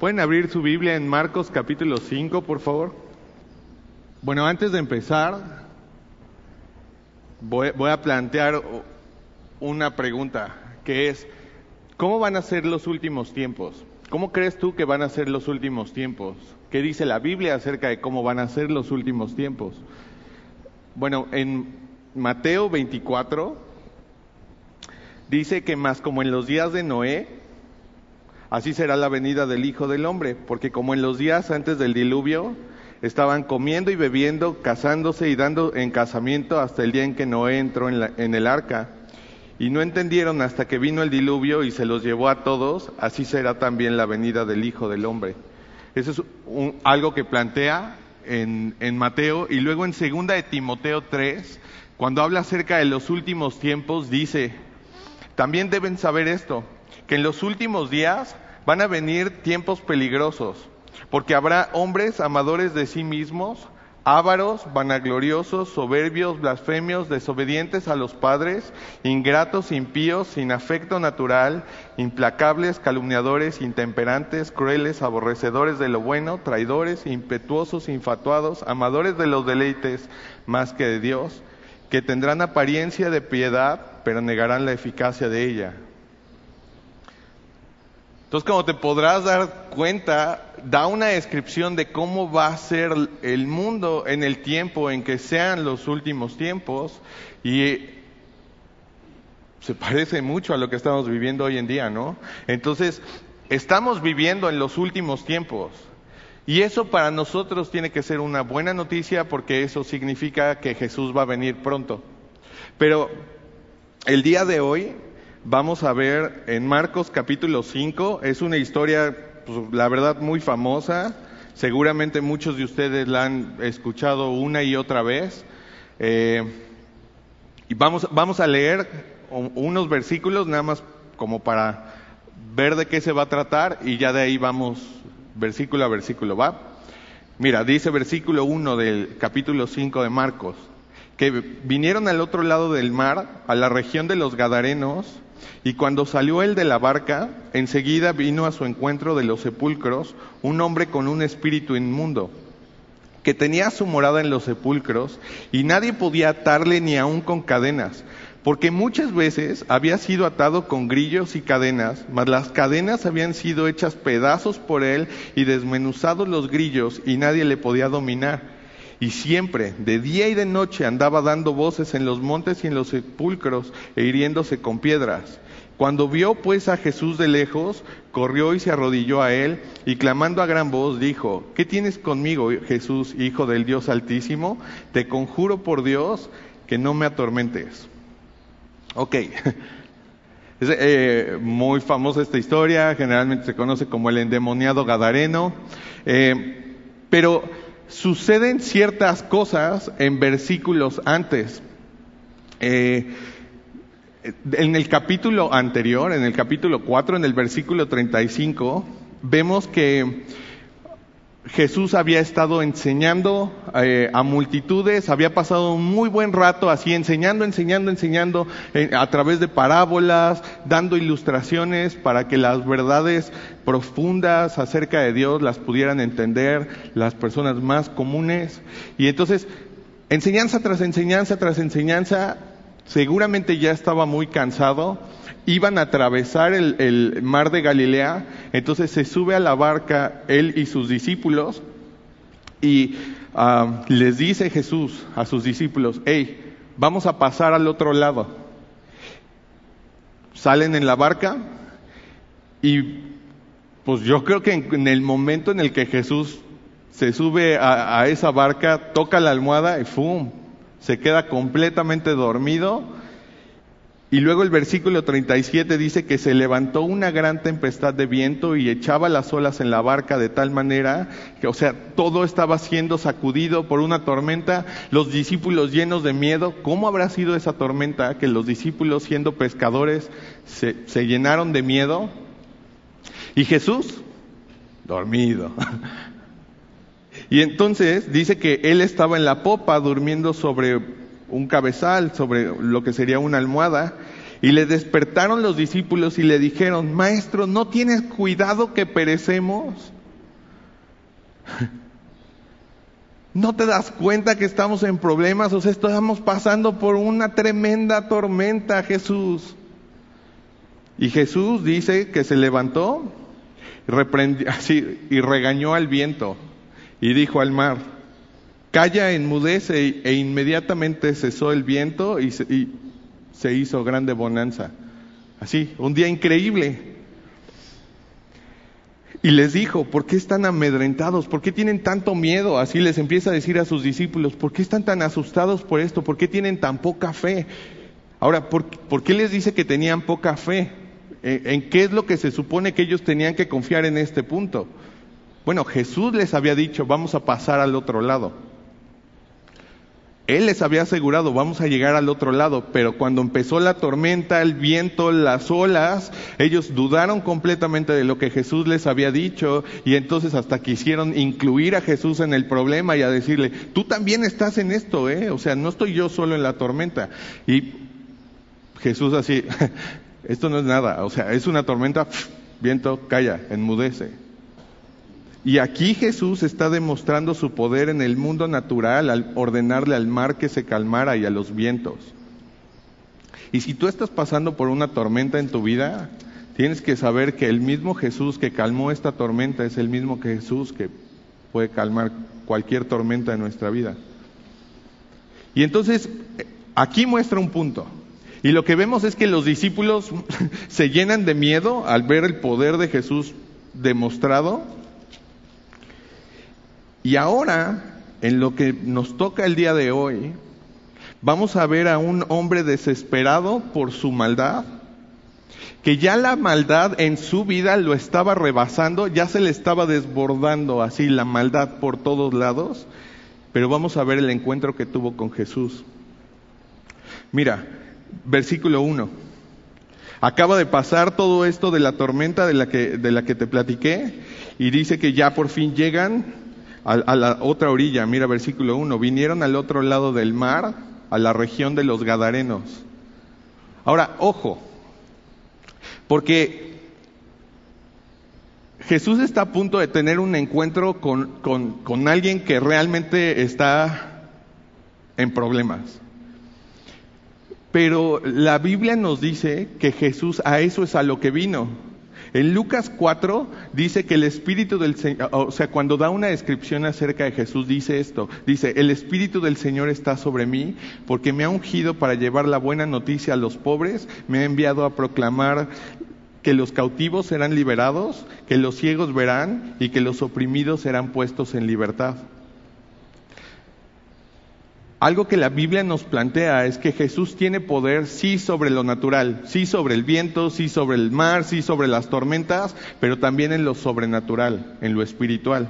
¿Pueden abrir su Biblia en Marcos capítulo 5, por favor? Bueno, antes de empezar, voy, voy, a plantear una pregunta, que es, ¿cómo van a ser los últimos tiempos? ¿Cómo crees tú que van a ser los últimos tiempos? ¿Qué dice la Biblia acerca de cómo van a ser los últimos tiempos? Bueno, en Mateo 24 dice que más como en los días de Noé, así será la venida del Hijo del Hombre, porque como en los días antes del diluvio, estaban comiendo y bebiendo, casándose y dando en casamiento hasta el día en que Noé entró en, la, en el arca. Y no entendieron hasta que vino el diluvio y se los llevó a todos, así será también la venida del Hijo del Hombre. Eso es un, algo que plantea en, Mateo. Y luego en segunda de Timoteo 3, cuando habla acerca de los últimos tiempos, dice, también deben saber esto, que en los últimos días van a venir tiempos peligrosos, porque habrá hombres amadores de sí mismos, ávaros, vanagloriosos, soberbios, blasfemios, desobedientes a los padres, ingratos, impíos, sin afecto natural, implacables, calumniadores, intemperantes, crueles, aborrecedores de lo bueno, traidores, impetuosos, infatuados, amadores de los deleites más que de Dios, que tendrán apariencia de piedad, pero negarán la eficacia de ella. Entonces, como te podrás dar cuenta, da una descripción de cómo va a ser el mundo en el tiempo en que sean los últimos tiempos y se parece mucho a lo que estamos viviendo hoy en día, ¿no? Entonces, estamos viviendo en los últimos tiempos. Y eso para nosotros tiene que ser una buena noticia porque eso significa que Jesús va a venir pronto. Pero el día de hoy vamos a ver en Marcos capítulo 5, es una historia, pues, la verdad, muy famosa, seguramente muchos de ustedes la han escuchado una y otra vez. Eh, y vamos, vamos a leer unos versículos nada más como para ver de qué se va a tratar y ya de ahí vamos versículo a versículo, ¿va? Mira, dice versículo 1 del capítulo 5 de Marcos, que vinieron al otro lado del mar, a la región de los Gadarenos, y cuando salió él de la barca, enseguida vino a su encuentro de los sepulcros un hombre con un espíritu inmundo, que tenía su morada en los sepulcros, y nadie podía atarle ni aun con cadenas, porque muchas veces había sido atado con grillos y cadenas, mas las cadenas habían sido hechas pedazos por él y desmenuzados los grillos, y nadie le podía dominar. Y siempre, de día y de noche, andaba dando voces en los montes y en los sepulcros e hiriéndose con piedras. Cuando vio pues a Jesús de lejos, corrió y se arrodilló a él y clamando a gran voz dijo, ¿qué tienes conmigo, Jesús, Hijo del Dios Altísimo? Te conjuro por Dios que no me atormentes. Ok, es eh, muy famosa esta historia, generalmente se conoce como el endemoniado Gadareno, eh, pero suceden ciertas cosas en versículos antes. Eh, en el capítulo anterior, en el capítulo 4, en el versículo 35, vemos que Jesús había estado enseñando eh, a multitudes, había pasado un muy buen rato así enseñando, enseñando, enseñando eh, a través de parábolas, dando ilustraciones para que las verdades profundas acerca de Dios las pudieran entender las personas más comunes. Y entonces, enseñanza tras enseñanza tras enseñanza, seguramente ya estaba muy cansado, iban a atravesar el, mar de Galilea, entonces se sube a la barca él y sus discípulos y ah, les dice Jesús a sus discípulos, hey, vamos a pasar al otro lado. Salen en la barca y pues yo creo que en, el momento en el que Jesús se sube a, a esa barca, toca la almohada y ¡fum! se queda completamente dormido y luego el versículo 37 dice que se levantó una gran tempestad de viento y echaba las olas en la barca de tal manera que, o sea, todo estaba siendo sacudido por una tormenta, los discípulos llenos de miedo. ¿Cómo habrá sido esa tormenta que los discípulos siendo pescadores se, se llenaron de miedo? Y Jesús, dormido. Y entonces dice que él estaba en la popa durmiendo sobre un cabezal, sobre lo que sería una almohada, Y le despertaron los discípulos y le dijeron, Maestro, ¿no tienes cuidado que perecemos? ¿No te das cuenta que estamos en problemas? O sea, estamos pasando por una tremenda tormenta, Jesús. Y Jesús dice que se levantó así, y regañó al viento y dijo al mar, calla, enmudece, e inmediatamente cesó el viento y se hizo grande bonanza. Así, un día increíble. Y les dijo, ¿por qué están amedrentados? ¿Por qué tienen tanto miedo? Así les empieza a decir a sus discípulos, ¿por qué están tan asustados por esto? ¿Por qué tienen tan poca fe? Ahora, ¿por, qué les dice que tenían poca fe? ¿En qué es lo que se supone que ellos tenían que confiar en este punto? Bueno, Jesús les había dicho, vamos a pasar al otro lado. Él les había asegurado, vamos a llegar al otro lado, pero cuando empezó la tormenta, el viento, las olas, ellos dudaron completamente de lo que Jesús les había dicho y entonces hasta quisieron incluir a Jesús en el problema y a decirle, tú también estás en esto, ¿eh? O sea, no estoy yo solo en la tormenta. Y Jesús así, esto no es nada, o sea, es una tormenta, viento, calla, enmudece. Y aquí Jesús está demostrando su poder en el mundo natural al ordenarle al mar que se calmara y a los vientos. Y si tú estás pasando por una tormenta en tu vida, tienes que saber que el mismo Jesús que calmó esta tormenta es el mismo que Jesús que puede calmar cualquier tormenta de nuestra vida. Y entonces, aquí muestra un punto. Y lo que vemos es que los discípulos se llenan de miedo al ver el poder de Jesús demostrado y ahora, en lo que nos toca el día de hoy, vamos a ver a un hombre desesperado por su maldad, que ya la maldad en su vida lo estaba rebasando, ya se le estaba desbordando así la maldad por todos lados, pero vamos a ver el encuentro que tuvo con Jesús. Mira, versículo 1. Acaba de pasar todo esto de la tormenta de la que, de la que te platiqué y dice que ya por fin llegan a, la otra orilla, mira versículo 1, vinieron al otro lado del mar, a la región de los Gadarenos. Ahora, ojo, porque Jesús está a punto de tener un encuentro con, con, con alguien que realmente está en problemas. Pero la Biblia nos dice que Jesús a eso es a lo que vino. En Lucas 4 dice que el Espíritu del Señor, o sea, cuando da una descripción acerca de Jesús, dice esto, dice, el Espíritu del Señor está sobre mí porque me ha ungido para llevar la buena noticia a los pobres, me ha enviado a proclamar que los cautivos serán liberados, que los ciegos verán y que los oprimidos serán puestos en libertad. Algo que la Biblia nos plantea es que Jesús tiene poder sí sobre lo natural, sí sobre el viento, sí sobre el mar, sí sobre las tormentas, pero también en lo sobrenatural, en lo espiritual.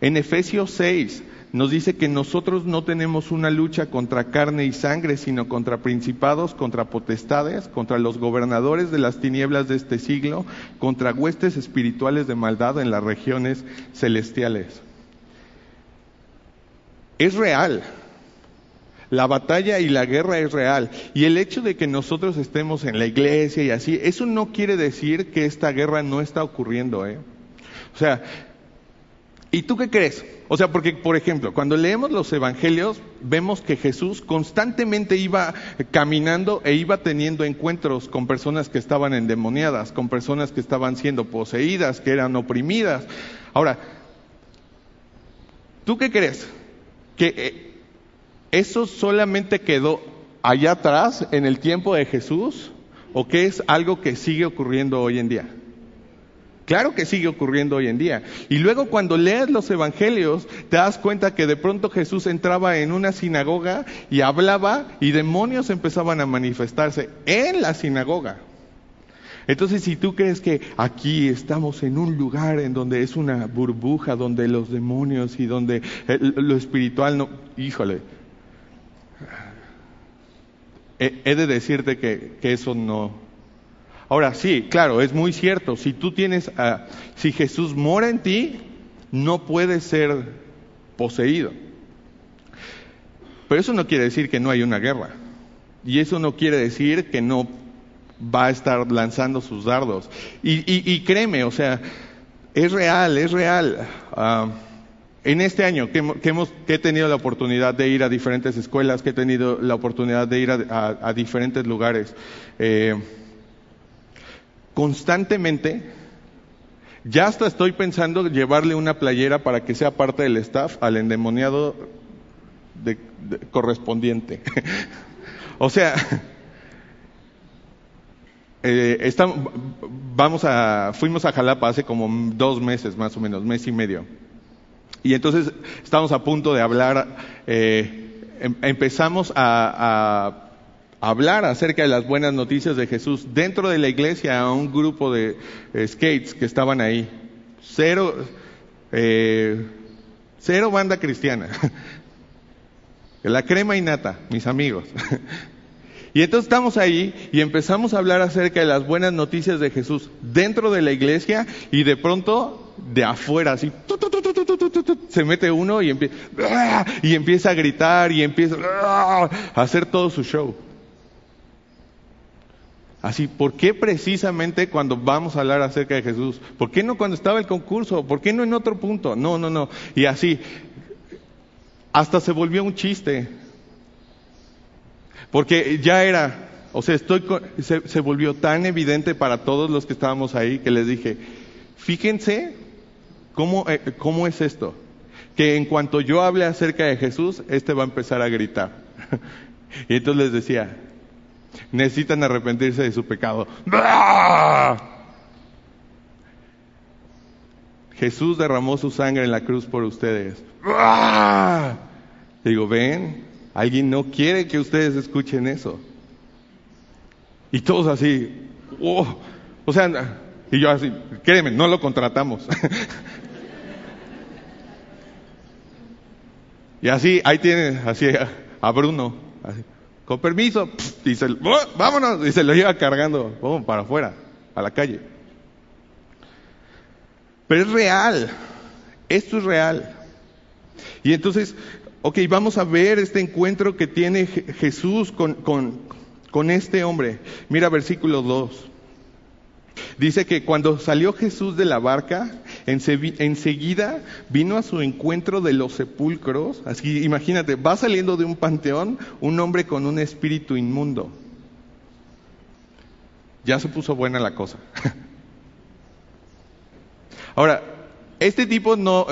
En Efesios 6 nos dice que nosotros no tenemos una lucha contra carne y sangre, sino contra principados, contra potestades, contra los gobernadores de las tinieblas de este siglo, contra huestes espirituales de maldad en las regiones celestiales. Es real, la batalla y la guerra es real. Y el hecho de que nosotros estemos en la iglesia y así, eso no quiere decir que esta guerra no está ocurriendo, ¿eh? O sea, ¿y tú qué crees? O sea, porque, por ejemplo, cuando leemos los evangelios, vemos que Jesús constantemente iba caminando e iba teniendo encuentros con personas que estaban endemoniadas, con personas que estaban siendo poseídas, que eran oprimidas. Ahora, ¿tú qué crees? Que eh, ¿Eso solamente quedó allá atrás en el tiempo de Jesús o que es algo que sigue ocurriendo hoy en día? Claro que sigue ocurriendo hoy en día. Y luego cuando lees los evangelios, te das cuenta que de pronto Jesús entraba en una sinagoga y hablaba y demonios empezaban a manifestarse en la sinagoga. Entonces, si tú crees que aquí estamos en un lugar en donde es una burbuja, donde los demonios y donde lo espiritual no, híjole, he de decirte que, eso no. Ahora sí, claro, es muy cierto. Si tú tienes, si Jesús mora en ti, no puedes ser poseído. Pero eso no quiere decir que no hay una guerra. Y eso no quiere decir que no va a estar lanzando sus dardos. Y, créeme, o sea, es real, es real. Ah, en este año que, hemos, he tenido la oportunidad de ir a diferentes escuelas, que he tenido la oportunidad de ir a, diferentes lugares, eh, constantemente, ya hasta estoy pensando llevarle una playera para que sea parte del staff al endemoniado correspondiente. o sea, eh, vamos a, fuimos a Jalapa hace como dos meses más o menos, mes y medio. Y entonces estamos a punto de hablar, eh, em, empezamos a, hablar acerca de las buenas noticias de Jesús dentro de la iglesia a un grupo de eh, skates que estaban ahí. Cero, eh, cero banda cristiana. La crema y nata, mis amigos. Y entonces estamos ahí y empezamos a hablar acerca de las buenas noticias de Jesús dentro de la iglesia y de pronto de afuera, así, se mete uno y, y empieza a gritar y empieza a hacer todo su show. Así, ¿por qué precisamente cuando vamos a hablar acerca de Jesús? ¿Por qué no cuando estaba el concurso? ¿Por qué no en otro punto? No, no, no. Y así, hasta se volvió un chiste. Porque ya era, o sea, estoy, se, se volvió tan evidente para todos los que estábamos ahí que les dije, fíjense cómo, eh, cómo es esto. Que en cuanto yo hable acerca de Jesús, este va a empezar a gritar. y entonces les decía, necesitan arrepentirse de su pecado. Jesús derramó su sangre en la cruz por ustedes. Digo, ven, Alguien no quiere que ustedes escuchen eso. Y todos así, oh, o sea, y yo así, créeme, no lo contratamos. Y así, ahí tiene, así a Bruno, con permiso, y se, vámonos, y se lo lleva cargando, oh, para afuera, a la calle. Pero es real, esto es real. Y entonces, Ok, vamos a ver este encuentro que tiene Jesús con, con, este hombre. Mira versículo 2. Dice que cuando salió Jesús de la barca, enseguida vino a su encuentro de los sepulcros. Así, imagínate, va saliendo de un panteón un hombre con un espíritu inmundo. Ya se puso buena la cosa. Ahora, este tipo no,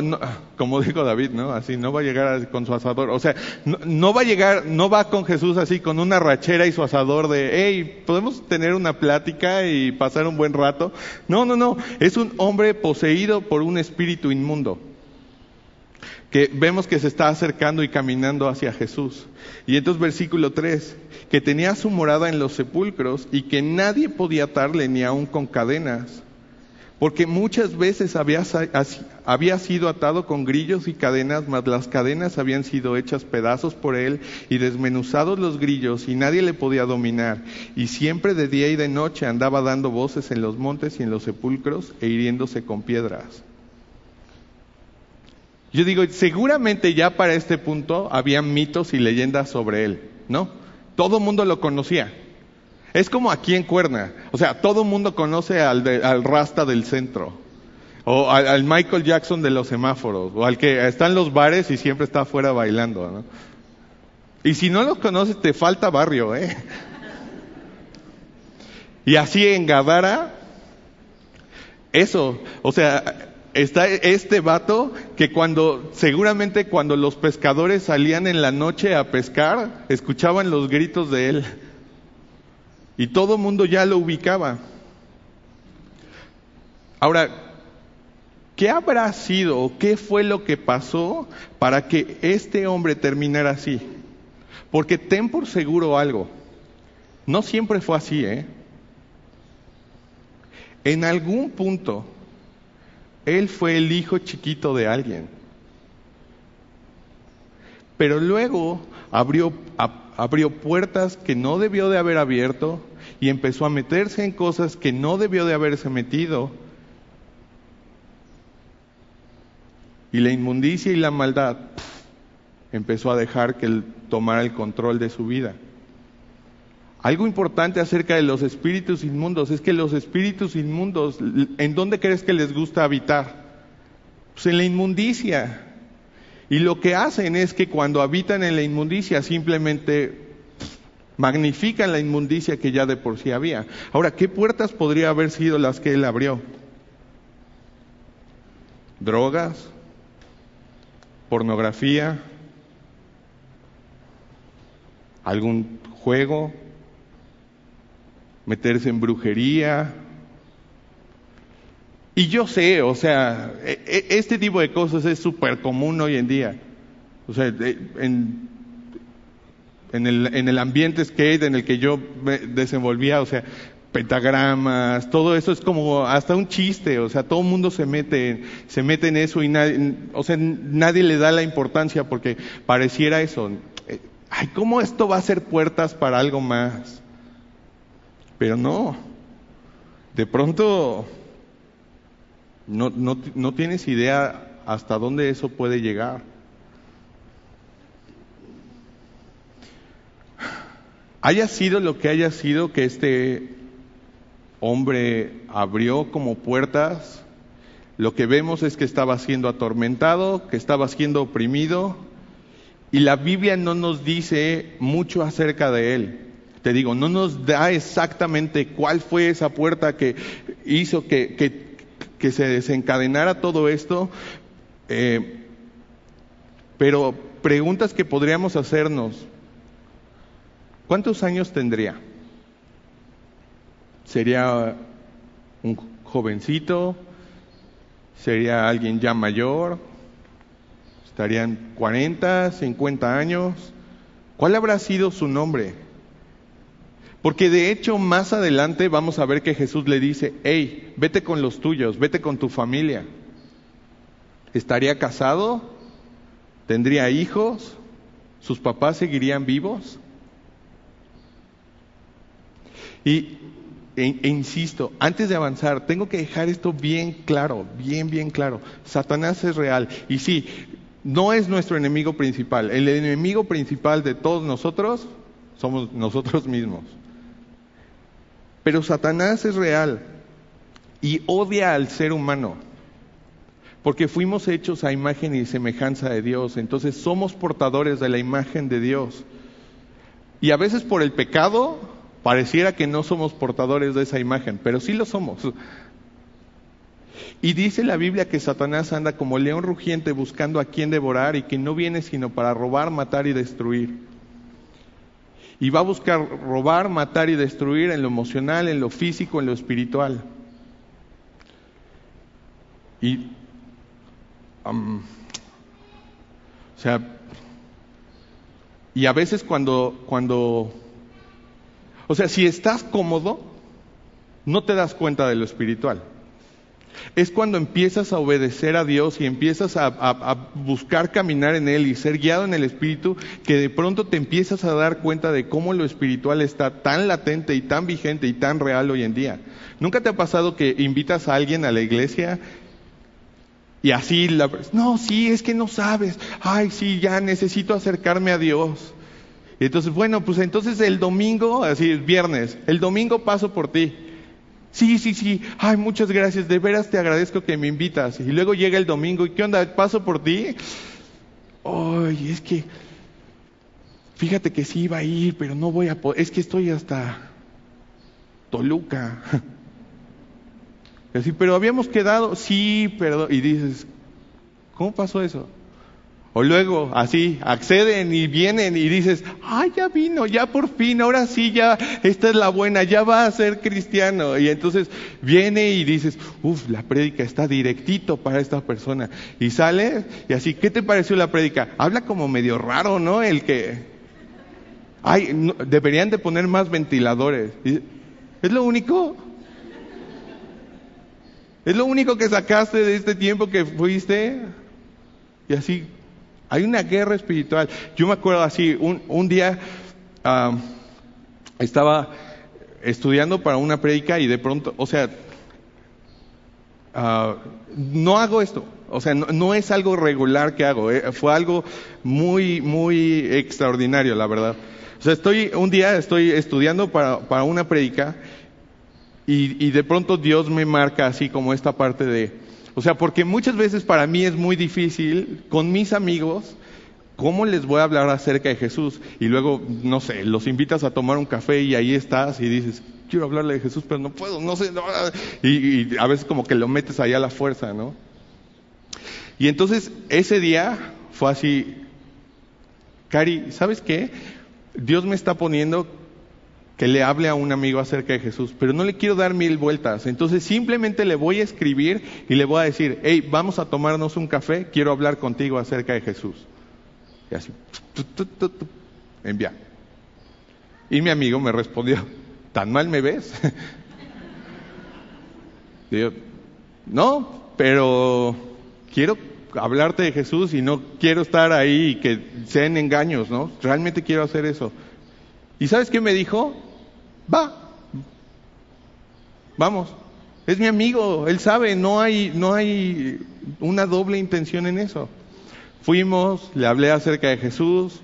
como dijo David, ¿no? Así, no va a llegar con su asador. O sea, no, va a llegar, no va con Jesús así con una rachera y su asador de, hey, ¿podemos tener una plática y pasar un buen rato? No, no, no. Es un hombre poseído por un espíritu inmundo. Que vemos que se está acercando y caminando hacia Jesús. Y entonces versículo 3, que tenía su morada en los sepulcros y que nadie podía atarle ni aun con cadenas porque muchas veces había, sido atado con grillos y cadenas, mas las cadenas habían sido hechas pedazos por él y desmenuzados los grillos y nadie le podía dominar. Y siempre de día y de noche andaba dando voces en los montes y en los sepulcros e hiriéndose con piedras. Yo digo, seguramente ya para este punto había mitos y leyendas sobre él, ¿no? Todo el mundo lo conocía. Es como aquí en Cuerna. O sea, todo el mundo conoce al, al Rasta del centro. O al, Michael Jackson de los semáforos. O al que está en los bares y siempre está afuera bailando. ¿no? Y si no los conoces, te falta barrio, ¿eh? Y así en Gadara, eso, o sea, está este vato que cuando, seguramente cuando los pescadores salían en la noche a pescar, escuchaban los gritos de él. Y todo el mundo ya lo ubicaba. Ahora, ¿qué habrá sido o qué fue lo que pasó para que este hombre terminara así? Porque ten por seguro algo, no siempre fue así, ¿eh? En algún punto, él fue el hijo chiquito de alguien. Pero luego abrió, abrió puertas que no debió de haber abierto y empezó a meterse en cosas que no debió de haberse metido. Y la inmundicia y la maldad empezó a dejar que él tomara el control de su vida. Algo importante acerca de los espíritus inmundos es que los espíritus inmundos, ¿en dónde crees que les gusta habitar? Pues en la inmundicia. Y lo que hacen es que cuando habitan en la inmundicia simplemente magnifican la inmundicia que ya de por sí había. Ahora, ¿qué puertas podría haber sido las que él abrió? Drogas, pornografía, algún juego, meterse en brujería. Y yo sé, o sea, e, e, este tipo de cosas es súper común hoy en día. O sea, en, el, en el ambiente skate en el que yo me desenvolvía, o sea, pentagramas, todo eso es como hasta un chiste, o sea, todo el mundo se mete, se mete en eso y nadie, o sea, nadie le da la importancia porque pareciera eso. Eh, ay, ¿cómo esto va a ser puertas para algo más? Pero no, de pronto no, no, no tienes idea hasta dónde eso puede llegar. Haya sido lo que haya sido que este hombre abrió como puertas, lo que vemos es que estaba siendo atormentado, que estaba siendo oprimido, y la Biblia no nos dice mucho acerca de él te digo, no nos da exactamente cuál fue esa puerta que hizo que, que, se desencadenara todo esto, eh, pero preguntas que podríamos hacernos. ¿Cuántos años tendría? ¿Sería un jovencito? ¿Sería alguien ya mayor? ¿Estarían 40, 50 años? ¿Cuál habrá sido su nombre? Porque de hecho más adelante vamos a ver que Jesús le dice, hey, vete con los tuyos, vete con tu familia. ¿Estaría casado? ¿Tendría hijos? ¿Sus papás seguirían vivos? Y e, e, insisto, antes de avanzar, tengo que dejar esto bien claro, bien, bien claro. Satanás es real. Y sí, no es nuestro enemigo principal. El enemigo principal de todos nosotros somos nosotros mismos. Pero Satanás es real y odia al ser humano, porque fuimos hechos a imagen y semejanza de Dios, entonces somos portadores de la imagen de Dios. Y a veces por el pecado pareciera que no somos portadores de esa imagen, pero sí lo somos. Y dice la Biblia que Satanás anda como león rugiente buscando a quien devorar y que no viene sino para robar, matar y destruir y va a buscar robar, matar y destruir en lo emocional, en lo físico, en lo espiritual. Y, o sea, y a veces cuando, cuando, o sea, si estás cómodo, no te das cuenta de lo espiritual es cuando empiezas a obedecer a Dios y empiezas a, buscar caminar en Él y ser guiado en el Espíritu, que de pronto te empiezas a dar cuenta de cómo lo espiritual está tan latente y tan vigente y tan real hoy en día. ¿Nunca te ha pasado que invitas a alguien a la iglesia y así, la, no, sí, es que no sabes, ay, sí, ya necesito acercarme a Dios. Entonces, bueno, pues entonces el domingo, así, viernes, el domingo paso por ti. Sí, sí, sí. Ay, muchas gracias. De veras te agradezco que me invitas. Y luego llega el domingo. ¿Y qué onda? ¿Paso por ti? Ay, es que. Fíjate que sí iba a ir, pero no voy a poder. Es que estoy hasta Toluca. Así, pero habíamos quedado. Sí, perdón. Y dices, ¿cómo pasó eso? O luego, así, acceden y vienen y dices, ay, ya vino, ya por fin, ahora sí, ya, esta es la buena, ya va a ser cristiano. Y entonces viene y dices, uff, la prédica está directito para esta persona. Y sale y así, ¿qué te pareció la prédica? Habla como medio raro, ¿no? El que, ay, deberían de poner más ventiladores. ¿Es lo único? ¿Es lo único que sacaste de este tiempo que fuiste? Y así, hay una guerra espiritual. Yo me acuerdo así, un, día estaba estudiando para una predica y de pronto, o sea, ah, no hago esto, o sea, no, es algo regular que hago, eh, fue algo muy, muy extraordinario, la verdad. O sea, estoy, un día estoy estudiando para, para una predica y, y de pronto Dios me marca así como esta parte de, o sea, porque muchas veces para mí es muy difícil con mis amigos, ¿cómo les voy a hablar acerca de Jesús? Y luego, no sé, los invitas a tomar un café y ahí estás y dices, quiero hablarle de Jesús, pero no puedo, no sé, no. Y, y a veces como que lo metes ahí a la fuerza, ¿no? Y entonces ese día fue así, Cari, ¿sabes qué? Dios me está poniendo que le hable a un amigo acerca de Jesús, pero no le quiero dar mil vueltas. Entonces simplemente le voy a escribir y le voy a decir, hey, vamos a tomarnos un café, quiero hablar contigo acerca de Jesús. Y así, envía. Y mi amigo me respondió, ¿tan mal me ves? Digo, no, pero quiero hablarte de Jesús y no quiero estar ahí y que sean engaños, ¿no? Realmente quiero hacer eso. ¿Y sabes qué me dijo? Va, vamos. Es mi amigo, él sabe, no hay, no hay una doble intención en eso. Fuimos, le hablé acerca de Jesús,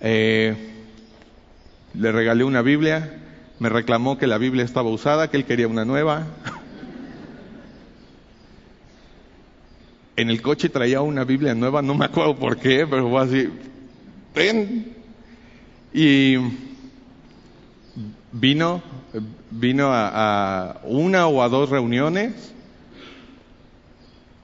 eh, le regalé una Biblia, me reclamó que la Biblia estaba usada, que él quería una nueva. En el coche traía una Biblia nueva, no me acuerdo por qué, pero fue así, ven. Y vino, vino a, una o a dos reuniones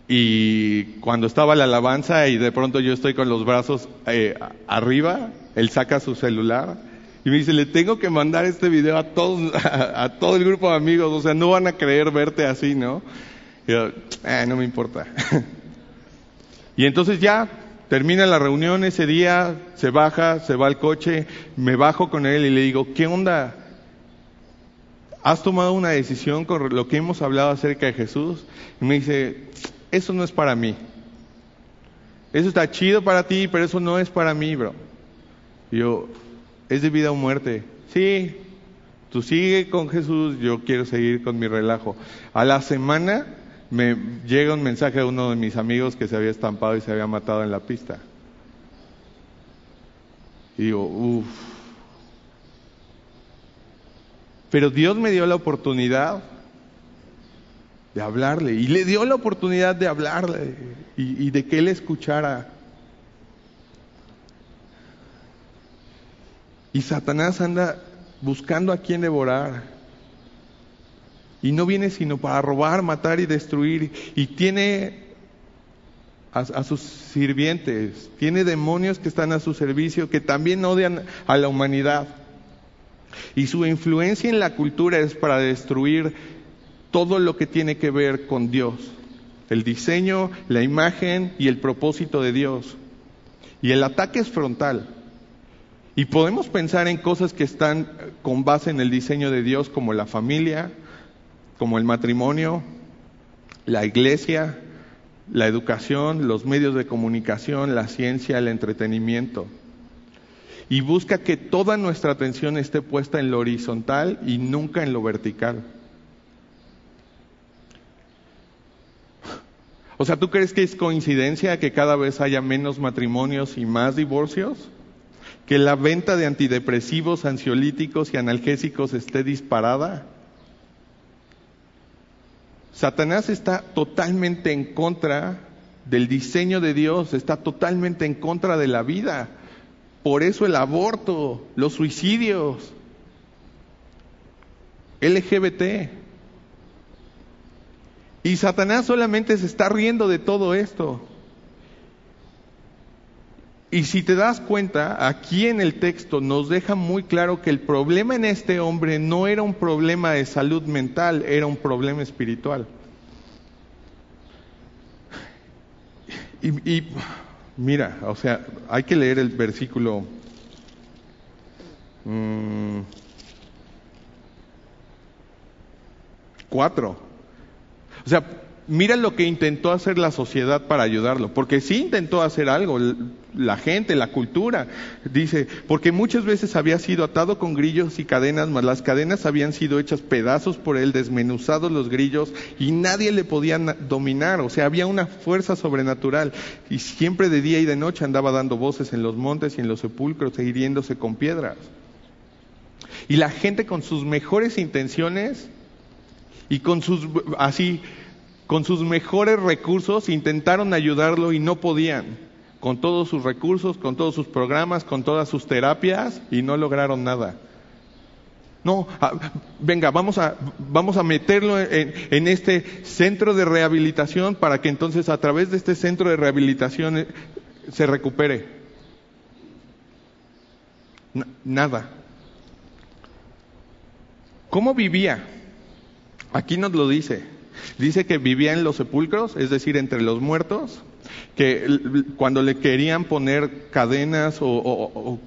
y cuando estaba la alabanza y de pronto yo estoy con los brazos eh, arriba, él saca su celular y me dice, le tengo que mandar este video a todos, a, a todo el grupo de amigos, o sea, no van a creer verte así, ¿no? Y yo, eh, no me importa. y entonces ya termina la reunión ese día, se baja, se va al coche, me bajo con él y le digo, ¿qué onda? ¿Has tomado una decisión con lo que hemos hablado acerca de Jesús? Y me dice, eso no es para mí. Eso está chido para ti, pero eso no es para mí, bro. Y yo, es de vida o muerte. Sí, tú sigue con Jesús, yo quiero seguir con mi relajo. A la semana me llega un mensaje de uno de mis amigos que se había estampado y se había matado en la pista. Y digo, uff. Pero Dios me dio la oportunidad de hablarle y le dio la oportunidad de hablarle y, de que él escuchara. Y Satanás anda buscando a quien devorar. Y no viene sino para robar, matar y destruir. Y tiene a, sus sirvientes, tiene demonios que están a su servicio, que también odian a la humanidad. Y su influencia en la cultura es para destruir todo lo que tiene que ver con Dios. El diseño, la imagen y el propósito de Dios. Y el ataque es frontal. Y podemos pensar en cosas que están con base en el diseño de Dios, como la familia, como el matrimonio, la iglesia, la educación, los medios de comunicación, la ciencia, el entretenimiento. Y busca que toda nuestra atención esté puesta en lo horizontal y nunca en lo vertical. O sea, ¿tú crees que es coincidencia que cada vez haya menos matrimonios y más divorcios? ¿Que la venta de antidepresivos, ansiolíticos y analgésicos esté disparada? Satanás está totalmente en contra del diseño de Dios, está totalmente en contra de la vida. Por eso el aborto, los suicidios, LGBT. Y Satanás solamente se está riendo de todo esto. Y si te das cuenta, aquí en el texto nos deja muy claro que el problema en este hombre no era un problema de salud mental, era un problema espiritual. Y, mira, o sea, hay que leer el versículo. Mmm, cuatro. O sea, mira lo que intentó hacer la sociedad para ayudarlo, porque sí intentó hacer algo, la gente, la cultura, dice, porque muchas veces había sido atado con grillos y cadenas, mas las cadenas habían sido hechas pedazos por él, desmenuzados los grillos, y nadie le podía dominar, o sea, había una fuerza sobrenatural, y siempre de día y de noche andaba dando voces en los montes y en los sepulcros, e hiriéndose con piedras. Y la gente con sus mejores intenciones y con sus, así, con sus mejores recursos intentaron ayudarlo y no podían, con todos sus recursos, con todos sus programas, con todas sus terapias y no lograron nada. No, ah, venga, vamos a, vamos a meterlo en, este centro de rehabilitación para que entonces a través de este centro de rehabilitación eh, se recupere. nada. ¿Cómo vivía? Aquí nos lo dice. Dice que vivía en los sepulcros, es decir, entre los muertos, que cuando le querían poner cadenas o,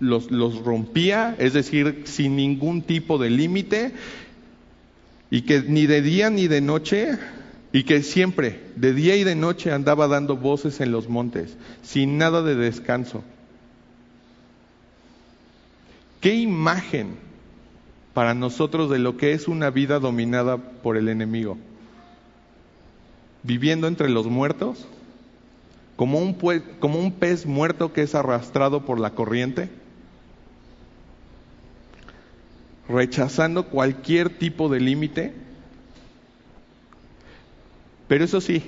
los, rompía, es decir, sin ningún tipo de límite, y que ni de día ni de noche, y que siempre, de día y de noche, andaba dando voces en los montes, sin nada de descanso. ¿Qué imagen para nosotros de lo que es una vida dominada por el enemigo. Viviendo entre los muertos, como un, como un pez muerto que es arrastrado por la corriente, rechazando cualquier tipo de límite. Pero eso sí,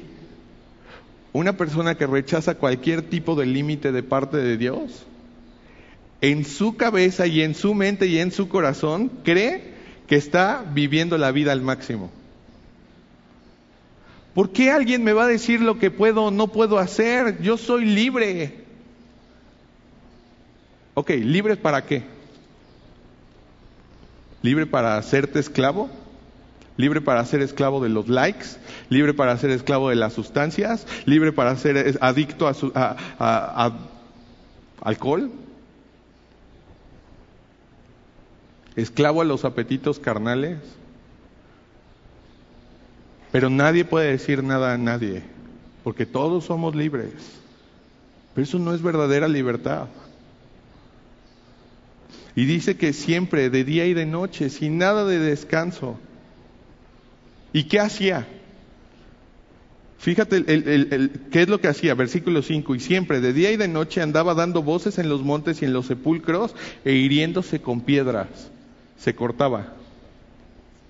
una persona que rechaza cualquier tipo de límite de parte de Dios, en su cabeza y en su mente y en su corazón cree que está viviendo la vida al máximo. ¿Por qué alguien me va a decir lo que puedo o no puedo hacer? Yo soy libre. Ok, ¿libre para qué? ¿Libre para hacerte esclavo? ¿Libre para ser esclavo de los likes? ¿Libre para ser esclavo de las sustancias? ¿Libre para ser adicto a, a alcohol? Esclavo a los apetitos carnales. Pero nadie puede decir nada a nadie, porque todos somos libres. Pero eso no es verdadera libertad. Y dice que siempre, de día y de noche, sin nada de descanso. ¿Y qué hacía? Fíjate qué es lo que hacía, versículo 5, y siempre de día y de noche andaba dando voces en los montes y en los sepulcros e hiriéndose con piedras se cortaba.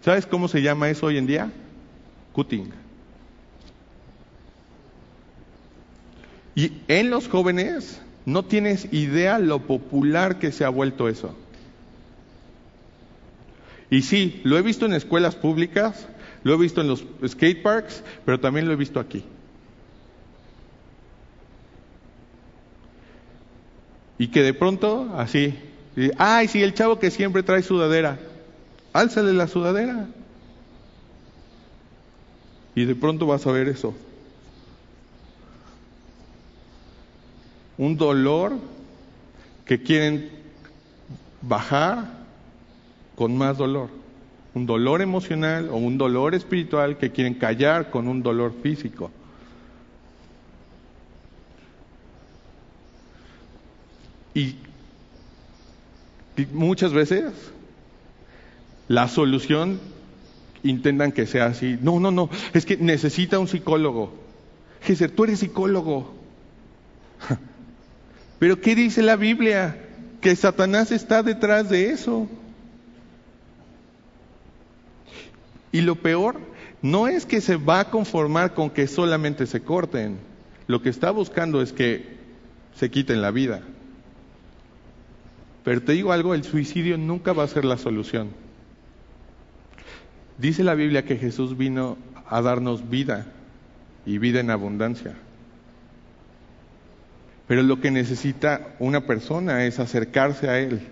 ¿Sabes cómo se llama eso hoy en día? Cutting. Y en los jóvenes no tienes idea lo popular que se ha vuelto eso. Y sí, lo he visto en escuelas públicas, lo he visto en los skate parks, pero también lo he visto aquí. Y que de pronto, así, ay, sí, el chavo que siempre trae sudadera, álzale la sudadera. Y de pronto vas a ver eso. Un dolor que quieren bajar con más dolor. Un dolor emocional o un dolor espiritual que quieren callar con un dolor físico. Y muchas veces la solución intentan que sea así. No, no, no, es que necesita un psicólogo. Jesús, tú eres psicólogo. Pero ¿qué dice la Biblia? Que Satanás está detrás de eso. Y lo peor no es que se va a conformar con que solamente se corten. Lo que está buscando es que se quiten la vida. Pero te digo algo, el suicidio nunca va a ser la solución. Dice la Biblia que Jesús vino a darnos vida y vida en abundancia. Pero lo que necesita una persona es acercarse a Él.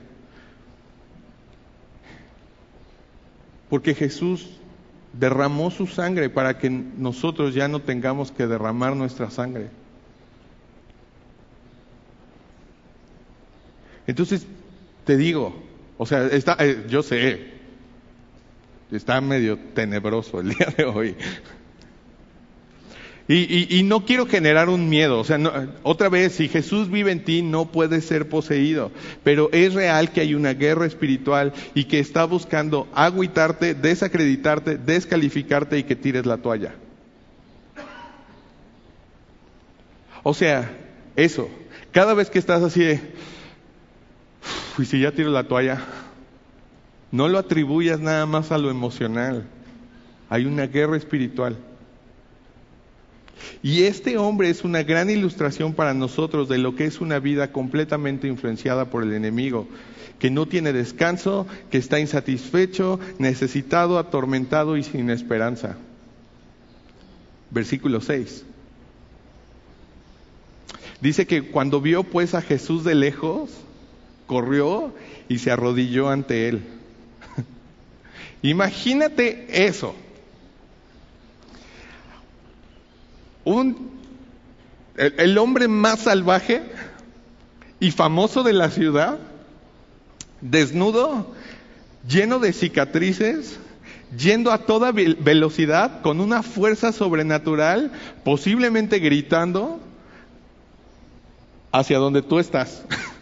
Porque Jesús derramó su sangre para que nosotros ya no tengamos que derramar nuestra sangre. Entonces, te digo, o sea, está, eh, yo sé, está medio tenebroso el día de hoy, Y, y, no quiero generar un miedo, o sea, otra vez, si Jesús vive en ti, no puedes ser poseído, pero es real que hay una guerra espiritual y que está buscando agüitarte, desacreditarte, descalificarte y que tires la toalla. O sea, eso, cada vez que estás así de, y si ya tiro la toalla, no lo atribuyas nada más a lo emocional, hay una guerra espiritual. Y este hombre es una gran ilustración para nosotros de lo que es una vida completamente influenciada por el enemigo, que no tiene descanso, que está insatisfecho, necesitado, atormentado y sin esperanza. Versículo 6. Dice que cuando vio pues a Jesús de lejos, corrió y se arrodilló ante él. Imagínate eso. un, el, hombre más salvaje y famoso de la ciudad, desnudo, lleno de cicatrices, yendo a toda velocidad, con una fuerza sobrenatural, posiblemente gritando hacia donde tú estás.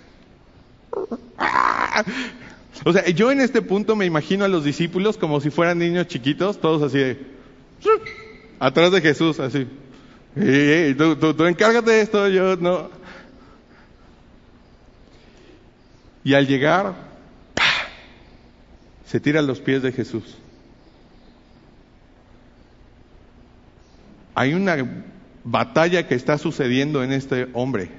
o sea, yo en este punto me imagino a los discípulos como si fueran niños chiquitos, todos así de, atrás de Jesús, así. Y tú, tú, encárgate esto, yo no. Y al llegar, se tira a los pies de Jesús. Hay una batalla que está sucediendo en este hombre.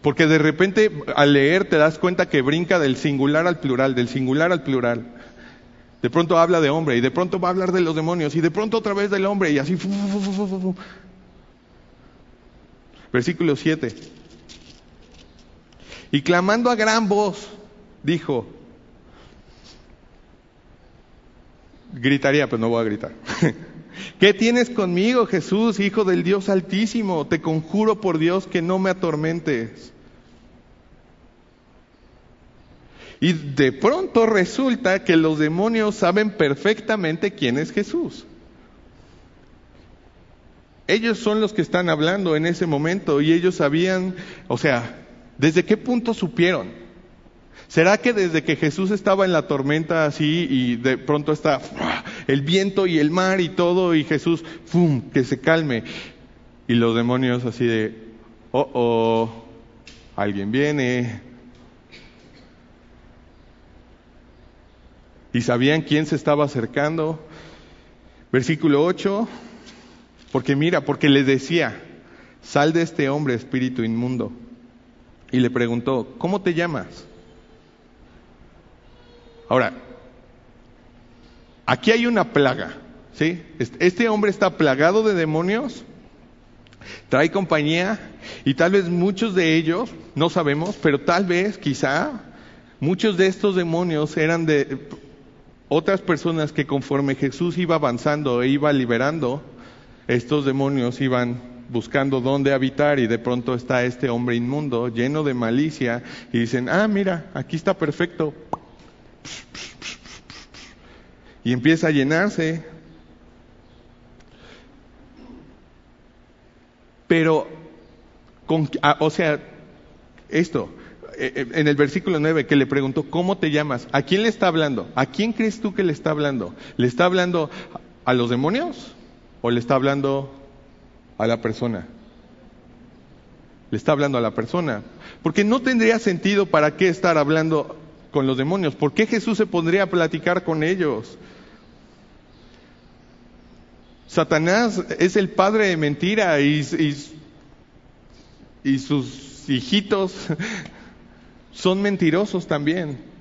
Porque de repente al leer te das cuenta que brinca del singular al plural, del singular al plural. De pronto habla de hombre y de pronto va a hablar de los demonios y de pronto otra vez del hombre y así. Versículo 7. Y clamando a gran voz, dijo, gritaría, pero no voy a gritar. ¿Qué tienes conmigo, Jesús, Hijo del Dios Altísimo? Te conjuro por Dios que no me atormentes. Y de pronto resulta que los demonios saben perfectamente quién es Jesús. Ellos son los que están hablando en ese momento y ellos sabían, o sea, ¿desde qué punto supieron? ¿Será que desde que Jesús estaba en la tormenta así y de pronto está el viento y el mar y todo y Jesús, ¡fum!, que se calme? Y los demonios así de, oh, oh, alguien viene, y sabían quién se estaba acercando. Versículo 8, porque mira, porque le decía, sal de este hombre espíritu inmundo. Y le preguntó, ¿cómo te llamas? Ahora, aquí hay una plaga, ¿sí? Este hombre está plagado de demonios, trae compañía y tal vez muchos de ellos, no sabemos, pero tal vez, quizá, muchos de estos demonios eran de otras personas que conforme Jesús iba avanzando e iba liberando, estos demonios iban buscando dónde habitar y de pronto está este hombre inmundo lleno de malicia y dicen, ah, mira, aquí está perfecto. Y empieza a llenarse. Pero, con, ah, o sea, esto, eh, eh, en el versículo 9 que le preguntó, ¿cómo te llamas? ¿A quién le está hablando? ¿A quién crees tú que le está hablando? ¿Le está hablando a los demonios o le está hablando a la persona? Le está hablando a la persona. Porque no tendría sentido para qué estar hablando con los demonios. ¿Por qué Jesús se pondría a platicar con ellos? Satanás es el padre de mentira y, y sus hijitos son mentirosos también.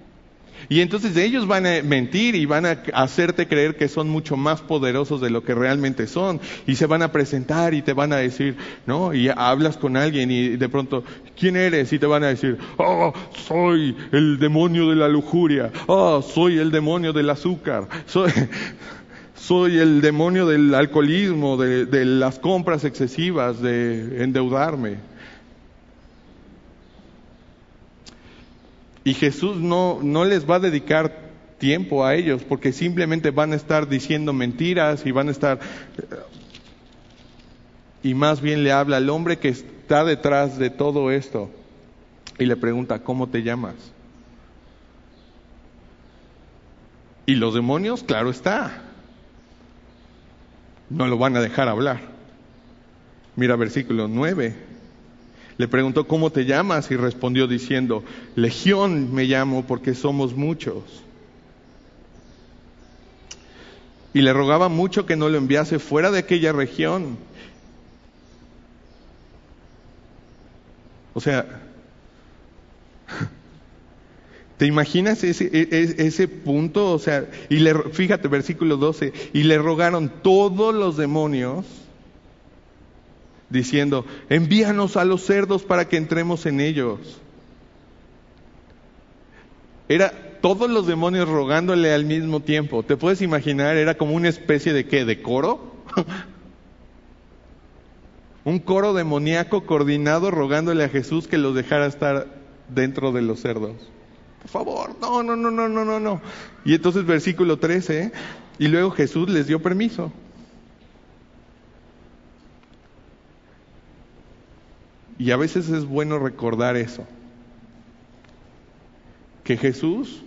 Y entonces ellos van a mentir y van a hacerte creer que son mucho más poderosos de lo que realmente son. Y se van a presentar y te van a decir, ¿no? Y hablas con alguien y de pronto, ¿quién eres? Y te van a decir, oh, soy el demonio de la lujuria. Oh, soy el demonio del azúcar. Soy, soy el demonio del alcoholismo, de, de las compras excesivas, de endeudarme. Y Jesús no, no les va a dedicar tiempo a ellos porque simplemente van a estar diciendo mentiras y van a estar... y más bien le habla al hombre que está detrás de todo esto y le pregunta, ¿cómo te llamas? Y los demonios, claro está, no lo van a dejar hablar. Mira versículo 9. Le preguntó, ¿cómo te llamas? Y respondió diciendo, Legión me llamo porque somos muchos. Y le rogaba mucho que no lo enviase fuera de aquella región. O sea, ¿te imaginas ese, e, e, ese, punto? O sea, y le, fíjate, versículo 12, y le rogaron todos los demonios diciendo, envíanos a los cerdos para que entremos en ellos. Era todos los demonios rogándole al mismo tiempo. ¿Te puedes imaginar? Era como una especie de qué, de coro. Un coro demoníaco coordinado rogándole a Jesús que los dejara estar dentro de los cerdos. Por favor, no, no, no, no, no, no, no. Y entonces versículo 13, y luego Jesús les dio permiso. Y a veces es bueno recordar eso, que Jesús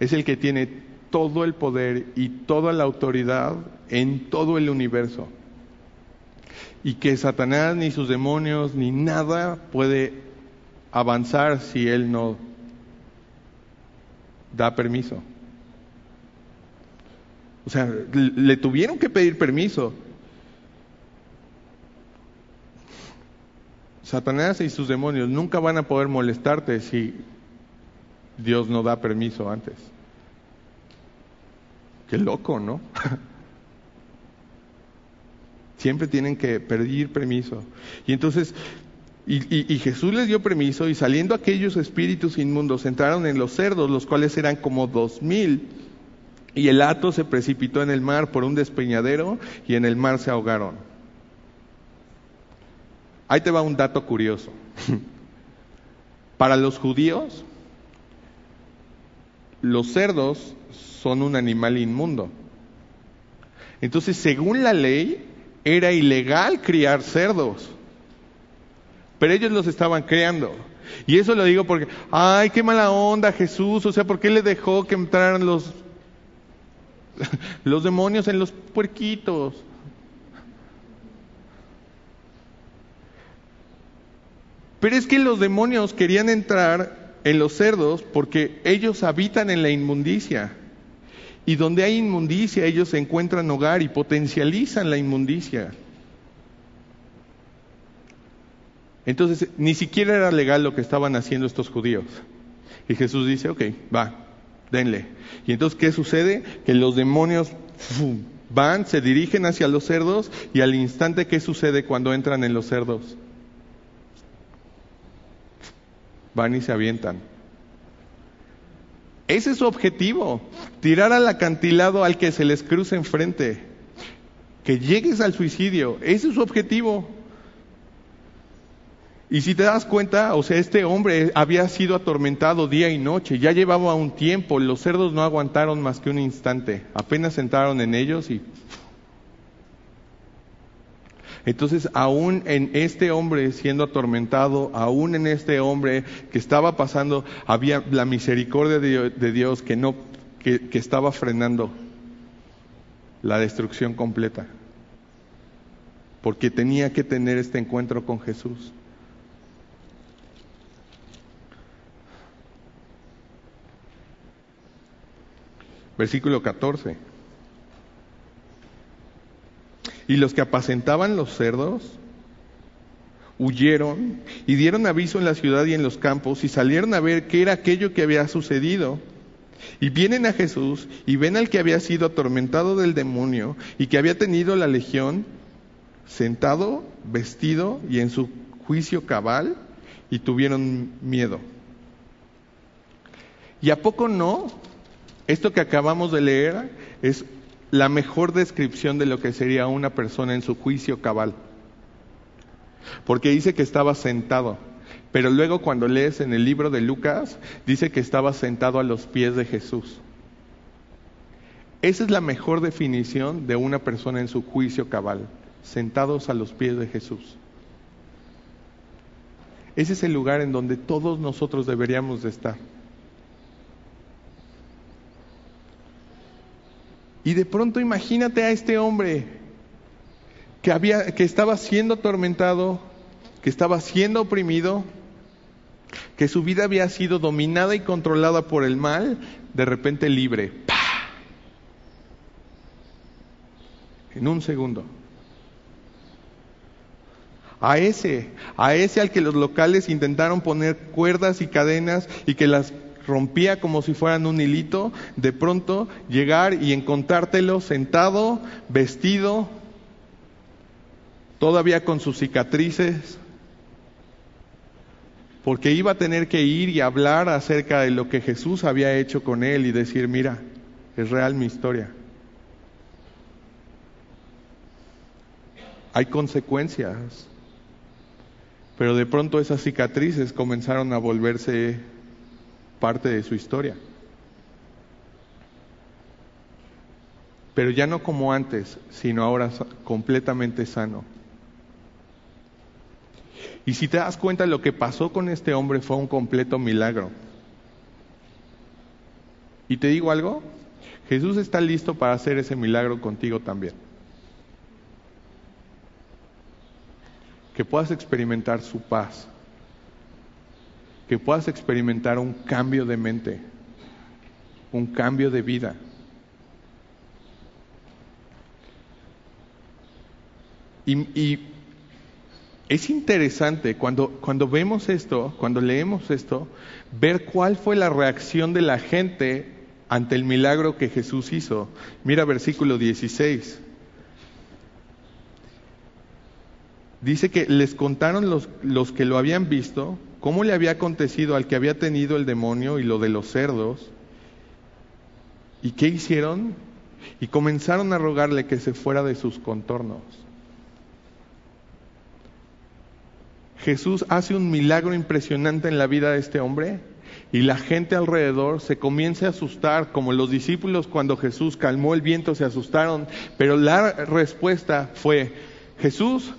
es el que tiene todo el poder y toda la autoridad en todo el universo. Y que Satanás ni sus demonios ni nada puede avanzar si Él no da permiso. O sea, le tuvieron que pedir permiso. Satanás y sus demonios nunca van a poder molestarte si Dios no da permiso antes. Qué loco, ¿no? Siempre tienen que pedir permiso. Y entonces, y, y, Jesús les dio permiso y saliendo aquellos espíritus inmundos entraron en los cerdos, los cuales eran como dos mil. Y el hato se precipitó en el mar por un despeñadero y en el mar se ahogaron. Ahí te va un dato curioso. Para los judíos, los cerdos son un animal inmundo. Entonces, según la ley, era ilegal criar cerdos. Pero ellos los estaban criando. Y eso lo digo porque, ay, qué mala onda Jesús, o sea, ¿por qué le dejó que entraran los, los demonios en los puerquitos? Pero es que los demonios querían entrar en los cerdos porque ellos habitan en la inmundicia. Y donde hay inmundicia, ellos encuentran hogar y potencializan la inmundicia. Entonces, ni siquiera era legal lo que estaban haciendo estos judíos. Y Jesús dice, ok, va, denle. Y entonces, ¿qué sucede? Que los demonios van, se dirigen hacia los cerdos y al instante, ¿qué sucede cuando entran en los cerdos? Van y se avientan. Ese es su objetivo, tirar al acantilado al que se les cruce enfrente, que llegues al suicidio, ese es su objetivo. Y si te das cuenta, o sea, este hombre había sido atormentado día y noche, ya llevaba un tiempo, los cerdos no aguantaron más que un instante, apenas entraron en ellos y entonces, aún en este hombre siendo atormentado, aún en este hombre que estaba pasando, había la misericordia de Dios que no, que, estaba frenando la destrucción completa. Porque tenía que tener este encuentro con Jesús. Versículo 14. Y los que apacentaban los cerdos huyeron y dieron aviso en la ciudad y en los campos y salieron a ver qué era aquello que había sucedido. Y vienen a Jesús y ven al que había sido atormentado del demonio y que había tenido la legión sentado, vestido y en su juicio cabal y tuvieron miedo. ¿Y a poco no? Esto que acabamos de leer es la mejor descripción de lo que sería una persona en su juicio cabal. Porque dice que estaba sentado, pero luego cuando lees en el libro de Lucas, dice que estaba sentado a los pies de Jesús. Esa es la mejor definición de una persona en su juicio cabal. sentados a los pies de Jesús. Ese es el lugar en donde todos nosotros deberíamos de estar. Y de pronto imagínate a este hombre que había que estaba siendo atormentado, que estaba siendo oprimido, que su vida había sido dominada y controlada por el mal, de repente libre. En un segundo. A ese, a ese al que los locales intentaron poner cuerdas y cadenas y que las rompía como si fueran un hilito, de pronto llegar y encontrártelo sentado, vestido, todavía con sus cicatrices, porque iba a tener que ir y hablar acerca de lo que Jesús había hecho con él y decir, mira, es real mi historia. Hay consecuencias, pero de pronto esas cicatrices comenzaron a volverse parte de su historia. Pero ya no como antes, sino ahora completamente sano. Y si te das cuenta, lo que pasó con este hombre fue un completo milagro. Y te digo algo, Jesús está listo para hacer ese milagro contigo también. Que puedas experimentar su paz, que puedas experimentar un cambio de mente, un cambio de vida. Y, es interesante cuando, cuando vemos esto, cuando leemos esto, ver cuál fue la reacción de la gente ante el milagro que Jesús hizo. Mira versículo 16. Dice que les contaron los, los que lo habían visto cómo le había acontecido al que había tenido el demonio y lo de los cerdos. ¿Y qué hicieron? Y comenzaron a rogarle que se fuera de sus contornos. Jesús hace un milagro impresionante en la vida de este hombre y la gente alrededor se comienza a asustar, como los discípulos cuando Jesús calmó el viento se asustaron, pero la respuesta fue, Jesús,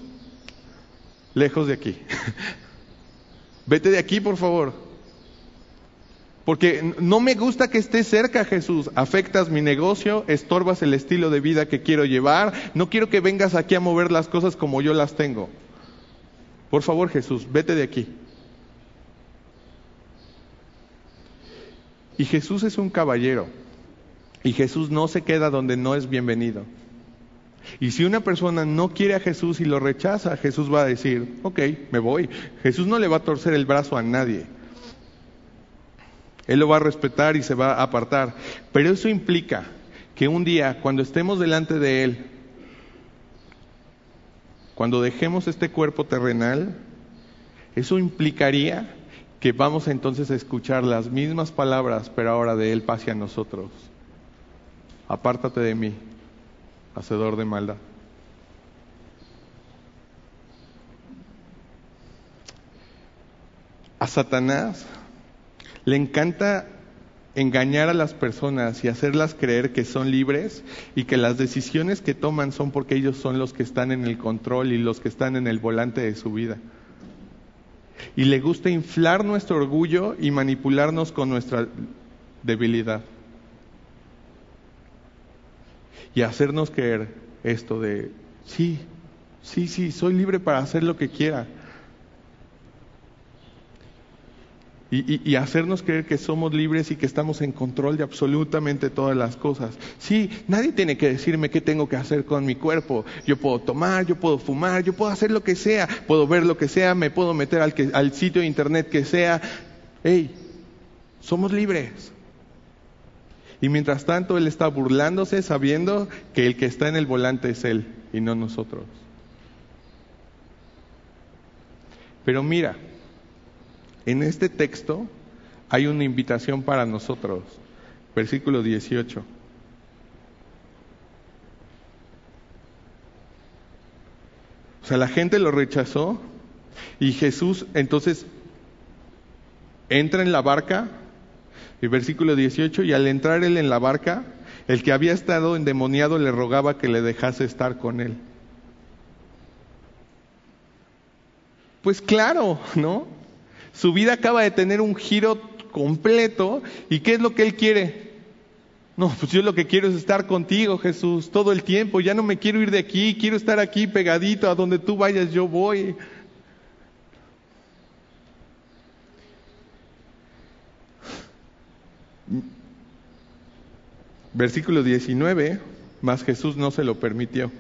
lejos de aquí, vete de aquí por favor, porque no me gusta que estés cerca Jesús, afectas mi negocio, estorbas el estilo de vida que quiero llevar, no quiero que vengas aquí a mover las cosas como yo las tengo. Por favor, Jesús, vete de aquí. Y Jesús es un caballero. Y Jesús no se queda donde no es bienvenido. Y si una persona no quiere a Jesús y lo rechaza, Jesús va a decir, ok, me voy. Jesús no le va a torcer el brazo a nadie. Él lo va a respetar y se va a apartar. Pero eso implica que un día, cuando estemos delante de Él, cuando dejemos este cuerpo terrenal, eso implicaría que vamos entonces a escuchar las mismas palabras, pero ahora de Él hacia nosotros. Apártate de mí, hacedor de maldad. A Satanás le encanta engañar a las personas y hacerlas creer que son libres y que las decisiones que toman son porque ellos son los que están en el control y los que están en el volante de su vida. Y le gusta inflar nuestro orgullo y manipularnos con nuestra debilidad. Y hacernos creer esto de, sí, sí, sí, soy libre para hacer lo que quiera. y, hacernos creer que somos libres y que estamos en control de absolutamente todas las cosas. Sí, nadie tiene que decirme qué tengo que hacer con mi cuerpo. Yo puedo tomar, yo puedo fumar, yo puedo hacer lo que sea, puedo ver lo que sea, me puedo meter al, al sitio de internet que sea. Hey, somos libres. Y mientras tanto Él está burlándose sabiendo que el que está en el volante es Él y no nosotros. Pero mira, en este texto hay una invitación para nosotros. Versículo 18. O sea, la gente lo rechazó y Jesús entonces entra en la barca, el versículo 18, y al entrar él en la barca, el que había estado endemoniado le rogaba que le dejase estar con él. Pues claro, ¿no? Su vida acaba de tener un giro completo y ¿qué es lo que él quiere? No, pues yo lo que quiero es estar contigo, Jesús, todo el tiempo. Ya no me quiero ir de aquí, quiero estar aquí pegadito, a donde tú vayas yo voy. Versículo 19, más Jesús no se lo permitió.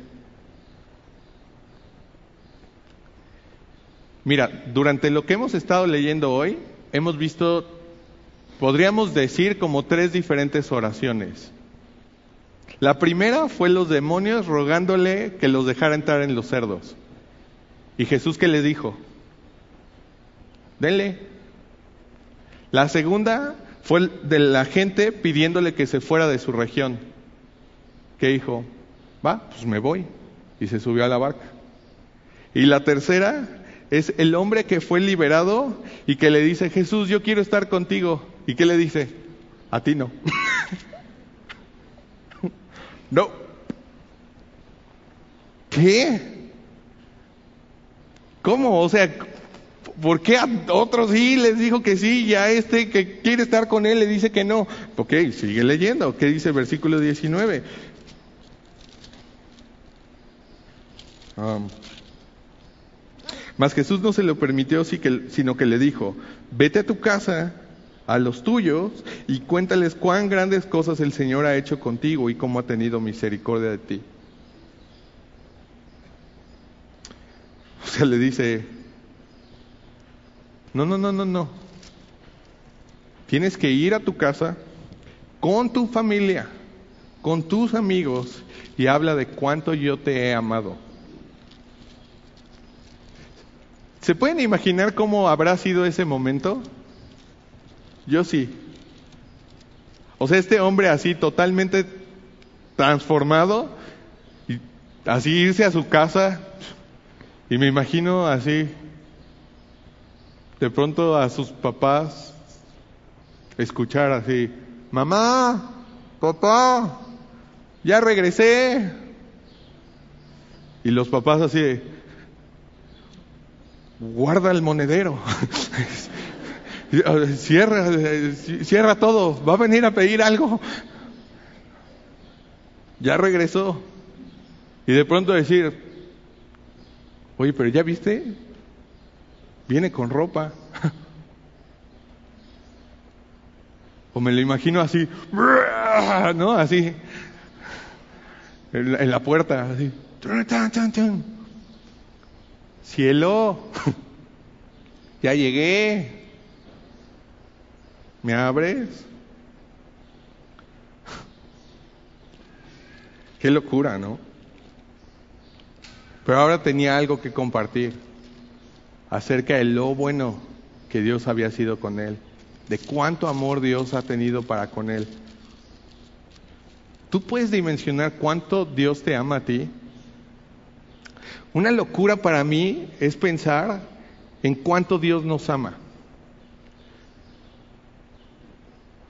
Mira, durante lo que hemos estado leyendo hoy, hemos visto, podríamos decir, como tres diferentes oraciones. La primera fue los demonios rogándole que los dejara entrar en los cerdos. ¿Y Jesús qué le dijo? Denle. La segunda fue de la gente pidiéndole que se fuera de su región. ¿Qué dijo? Va, pues me voy. Y se subió a la barca. Y la tercera es el hombre que fue liberado y que le dice, Jesús, yo quiero estar contigo. ¿Y qué le dice? A ti no. no. ¿Qué? ¿Cómo? O sea, ¿por qué a otros sí les dijo que sí y a este que quiere estar con él le dice que no? Ok, sigue leyendo. ¿Qué dice el versículo 19? Um, mas Jesús no se lo permitió, sino que le dijo, vete a tu casa, a los tuyos, y cuéntales cuán grandes cosas el Señor ha hecho contigo y cómo ha tenido misericordia de ti. O sea, le dice, no, no, no, no, no. Tienes que ir a tu casa con tu familia, con tus amigos, y habla de cuánto yo te he amado. ¿Se pueden imaginar cómo habrá sido ese momento? Yo sí. O sea, este hombre así totalmente transformado, y así irse a su casa, y me imagino así, de pronto a sus papás, escuchar así, mamá, papá, ya regresé. Y los papás así, guarda el monedero. cierra, cierra todo, va a venir a pedir algo. Ya regresó. Y de pronto decir, oye, pero ya viste, viene con ropa. O me lo imagino así, ¿no? Así, en la puerta, así. Cielo, ya llegué. ¿Me abres? Qué locura, ¿no? Pero ahora tenía algo que compartir acerca de lo bueno que Dios había sido con él, de cuánto amor Dios ha tenido para con él. ¿Tú puedes dimensionar cuánto Dios te ama a ti? Una locura para mí es pensar en cuánto Dios nos ama.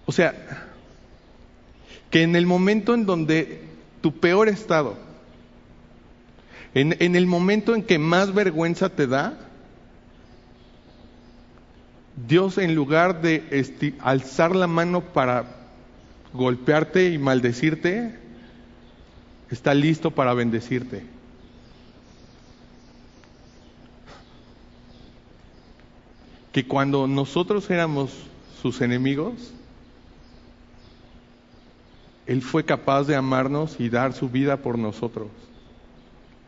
O sea, que en el momento en donde tu peor estado, en, el momento en que más vergüenza te da, Dios en lugar de alzar la mano para golpearte y maldecirte, está listo para bendecirte. que cuando nosotros éramos sus enemigos, Él fue capaz de amarnos y dar su vida por nosotros.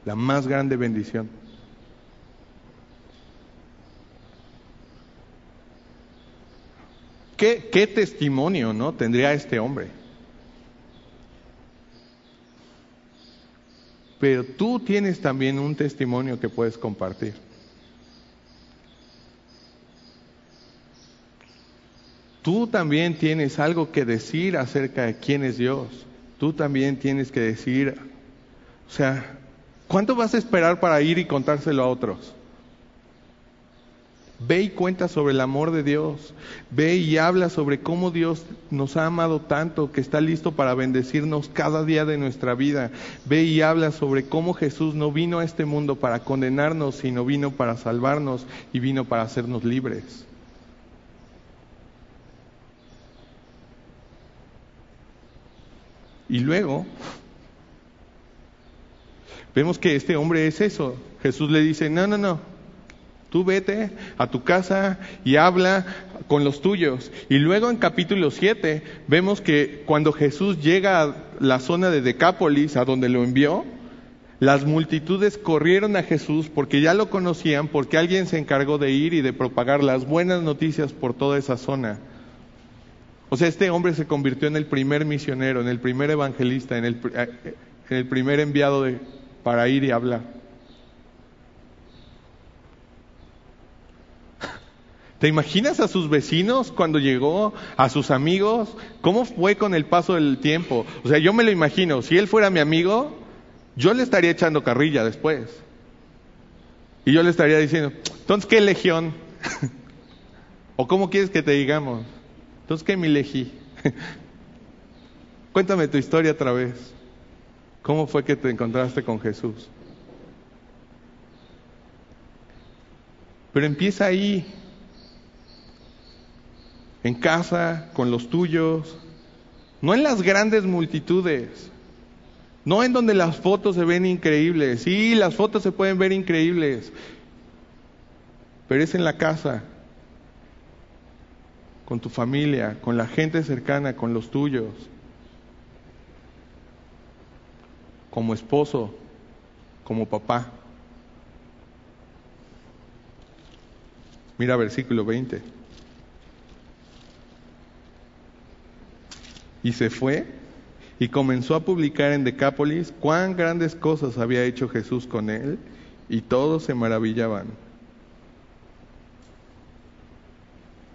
La más grande bendición. ¿Qué, testimonio no tendría este hombre? Pero tú tienes también un testimonio que puedes compartir. Tú también tienes algo que decir acerca de quién es Dios. Tú también tienes que decir, o sea, ¿cuánto vas a esperar para ir y contárselo a otros? Ve y cuenta sobre el amor de Dios. Ve y habla sobre cómo Dios nos ha amado tanto que está listo para bendecirnos cada día de nuestra vida. Ve y habla sobre cómo Jesús no vino a este mundo para condenarnos, sino vino para salvarnos y vino para hacernos libres. Y luego vemos que este hombre es eso. Jesús le dice, no, no, no, Tú vete a tu casa y habla con los tuyos. Y luego en capítulo 7 vemos que cuando Jesús llega a la zona de Decápolis, a donde lo envió, las multitudes corrieron a Jesús porque ya lo conocían, porque alguien se encargó de ir y de propagar las buenas noticias por toda esa zona. O sea, este hombre se convirtió en el primer misionero, en el primer evangelista, en el, eh, primer enviado de, para ir y hablar. ¿Te imaginas a sus vecinos cuando llegó, a sus amigos? ¿Cómo fue con el paso del tiempo? O sea, yo me lo imagino, si él fuera mi amigo, yo le estaría echando carrilla después. Y yo le estaría diciendo, entonces, ¿qué legión? ¿O cómo quieres que te digamos? Entonces, ¿qué mi elegí? Cuéntame tu historia otra vez. ¿Cómo fue que te encontraste con Jesús? Pero empieza ahí, en casa, con los tuyos, no en las grandes multitudes, no en donde las fotos se ven increíbles. Sí, las fotos se pueden ver increíbles, pero es en la casa, con tu familia, con la gente cercana, con los tuyos, como esposo, como papá. Mira versículo 20. Y se fue y comenzó a publicar en Decápolis cuán grandes cosas había hecho Jesús con él y todos se maravillaban.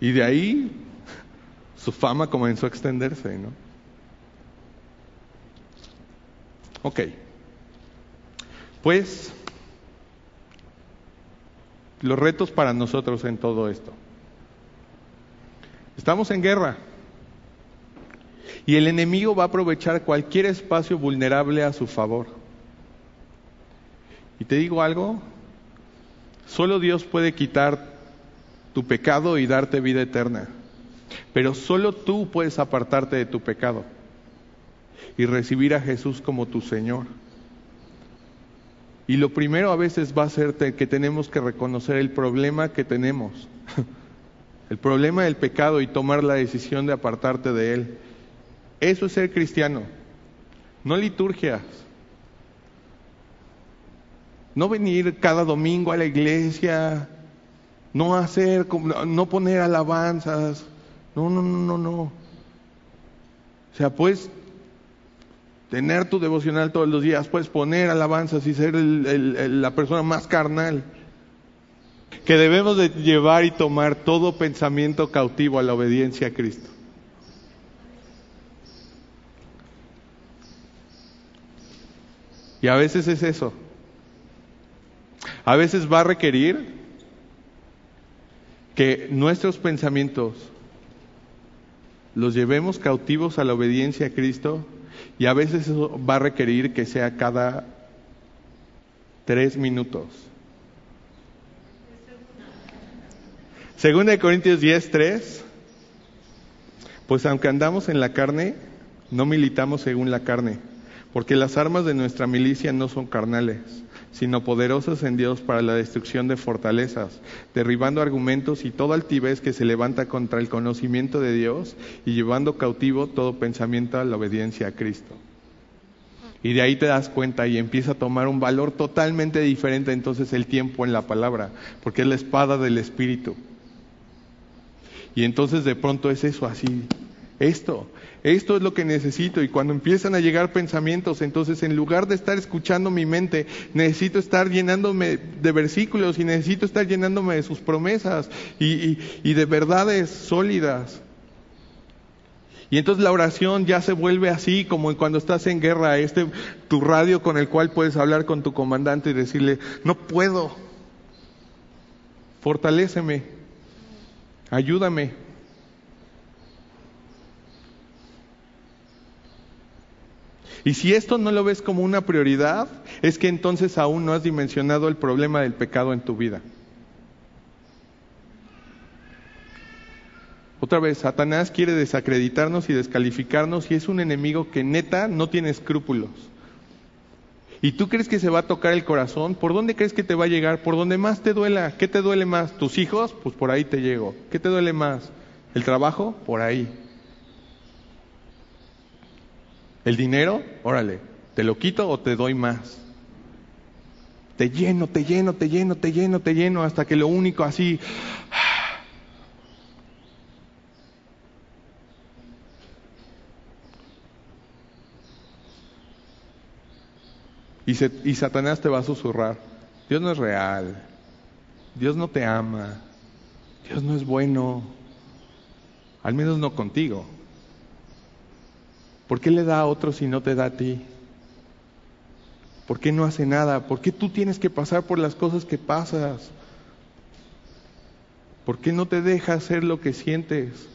Y de ahí su fama comenzó a extenderse, ¿no? Ok. Pues los retos para nosotros en todo esto. Estamos en guerra. Y el enemigo va a aprovechar cualquier espacio vulnerable a su favor. Y te digo algo, solo Dios puede quitar tu pecado y darte vida eterna. Pero solo tú puedes apartarte de tu pecado y recibir a Jesús como tu Señor. Y lo primero a veces va a ser que tenemos que reconocer el problema que tenemos, el problema del pecado y tomar la decisión de apartarte de él. Eso es ser cristiano, no liturgias. No venir cada domingo a la iglesia, no hacer, no poner alabanzas. No, no, no, no, no. O sea, puedes tener tu devocional todos los días, puedes poner alabanzas y ser la persona más carnal. Que debemos de llevar y tomar todo pensamiento cautivo a la obediencia a Cristo. Y a veces es eso. A veces va a requerir que nuestros pensamientos los llevemos cautivos a la obediencia a Cristo y a veces eso va a requerir que sea cada tres minutos. Segunda de Corintios 10, 3. Pues aunque andamos en la carne, no militamos según la carne porque las armas de nuestra milicia no son carnales, sino poderosas en Dios para la destrucción de fortalezas, derribando argumentos y toda altivez que se levanta contra el conocimiento de Dios y llevando cautivo todo pensamiento a la obediencia a Cristo. Y de ahí te das cuenta y empieza a tomar un valor totalmente diferente entonces el tiempo en la palabra, porque es la espada del Espíritu. Y entonces de pronto es eso así, esto, esto es lo que necesito. Y cuando empiezan a llegar pensamientos, entonces en lugar de estar escuchando mi mente, necesito estar llenándome de versículos y necesito estar llenándome de sus promesas y, de verdades sólidas. Y entonces la oración ya se vuelve así como cuando estás en guerra, este tu radio con el cual puedes hablar con tu comandante y decirle, no puedo, fortaléceme Ayúdame. Y si esto no lo ves como una prioridad, es que entonces aún no has dimensionado el problema del pecado en tu vida. Otra vez, Satanás quiere desacreditarnos y descalificarnos y es un enemigo que neta no tiene escrúpulos. ¿Y tú crees que se va a tocar el corazón? ¿Por dónde crees que te va a llegar? ¿Por donde más te duela? ¿Qué te duele más? ¿Tus hijos? Pues por ahí te llego. ¿Qué te duele más? ¿El trabajo? Por ahí. ¿El dinero? Órale, ¿te lo quito o te doy más? Te lleno, te lleno, te lleno, te lleno, te lleno, hasta que lo único así... Y, y, Satanás te va a susurrar, Dios no es real, Dios no te ama, Dios no es bueno, al menos no contigo. ¿Por qué le da a otros y no te da a ti? ¿Por qué no hace nada? ¿Por qué tú tienes que pasar por las cosas que pasas? ¿Por qué no te deja hacer lo que sientes?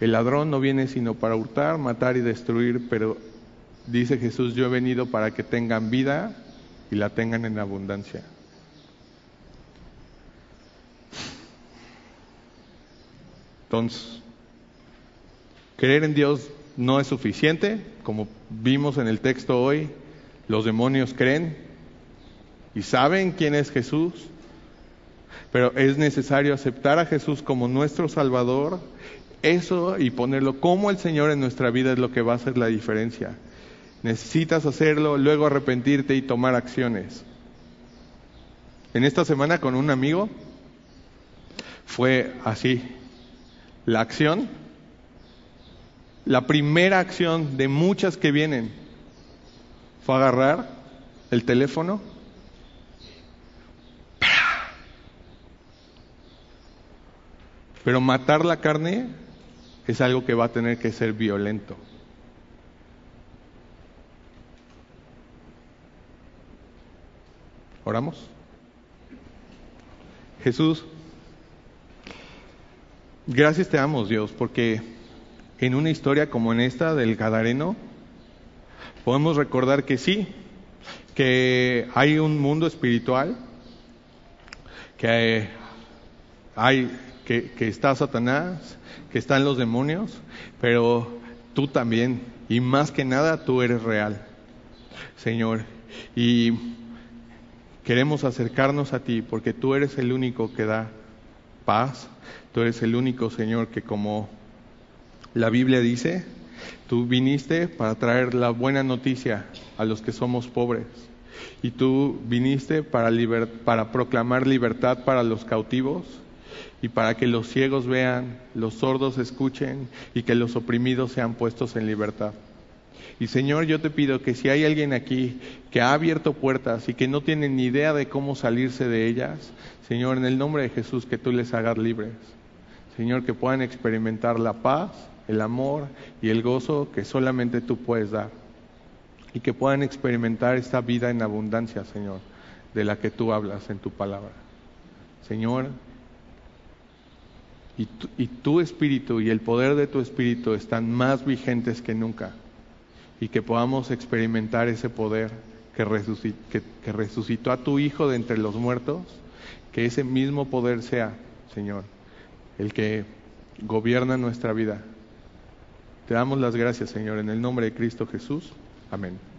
El ladrón no viene sino para hurtar, matar y destruir, pero dice Jesús, yo he venido para que tengan vida y la tengan en abundancia. Entonces, creer en Dios no es suficiente, como vimos en el texto hoy, los demonios creen y saben quién es Jesús, pero es necesario aceptar a Jesús como nuestro Salvador, eso y ponerlo como el Señor en nuestra vida es lo que va a hacer la diferencia. Necesitas hacerlo, luego arrepentirte y tomar acciones. En esta semana con un amigo fue así. La acción, la primera acción de muchas que vienen, fue agarrar el teléfono. Pero matar la carne es algo que va a tener que ser violento. ¿Oramos? Jesús, Gracias te damos, Dios, porque en una historia como en esta del Gadareno, podemos recordar que sí, que hay un mundo espiritual, que hay, que, que está Satanás, que están los demonios, pero tú también, y más que nada tú eres real, Señor. Y queremos acercarnos a ti porque tú eres el único que da paz, Tú eres el único Señor que como la Biblia dice, tú viniste para traer la buena noticia a los que somos pobres. Y tú viniste para, para proclamar libertad para los cautivos y para que los ciegos vean, los sordos escuchen y que los oprimidos sean puestos en libertad. Y Señor, yo te pido que si hay alguien aquí que ha abierto puertas y que no tiene ni idea de cómo salirse de ellas, Señor, en el nombre de Jesús, que tú les hagas libres. Señor, que puedan experimentar la paz, el amor y el gozo que solamente tú puedes dar. Y que puedan experimentar esta vida en abundancia, Señor, de la que tú hablas en tu palabra. Señor, y tu, espíritu y el poder de tu espíritu están más vigentes que nunca. Y que podamos experimentar ese poder que resucitó a tu Hijo de entre los muertos, que ese mismo poder sea, Señor el que gobierna nuestra vida. Te damos las gracias, Señor, en el nombre de Cristo Jesús. Amén.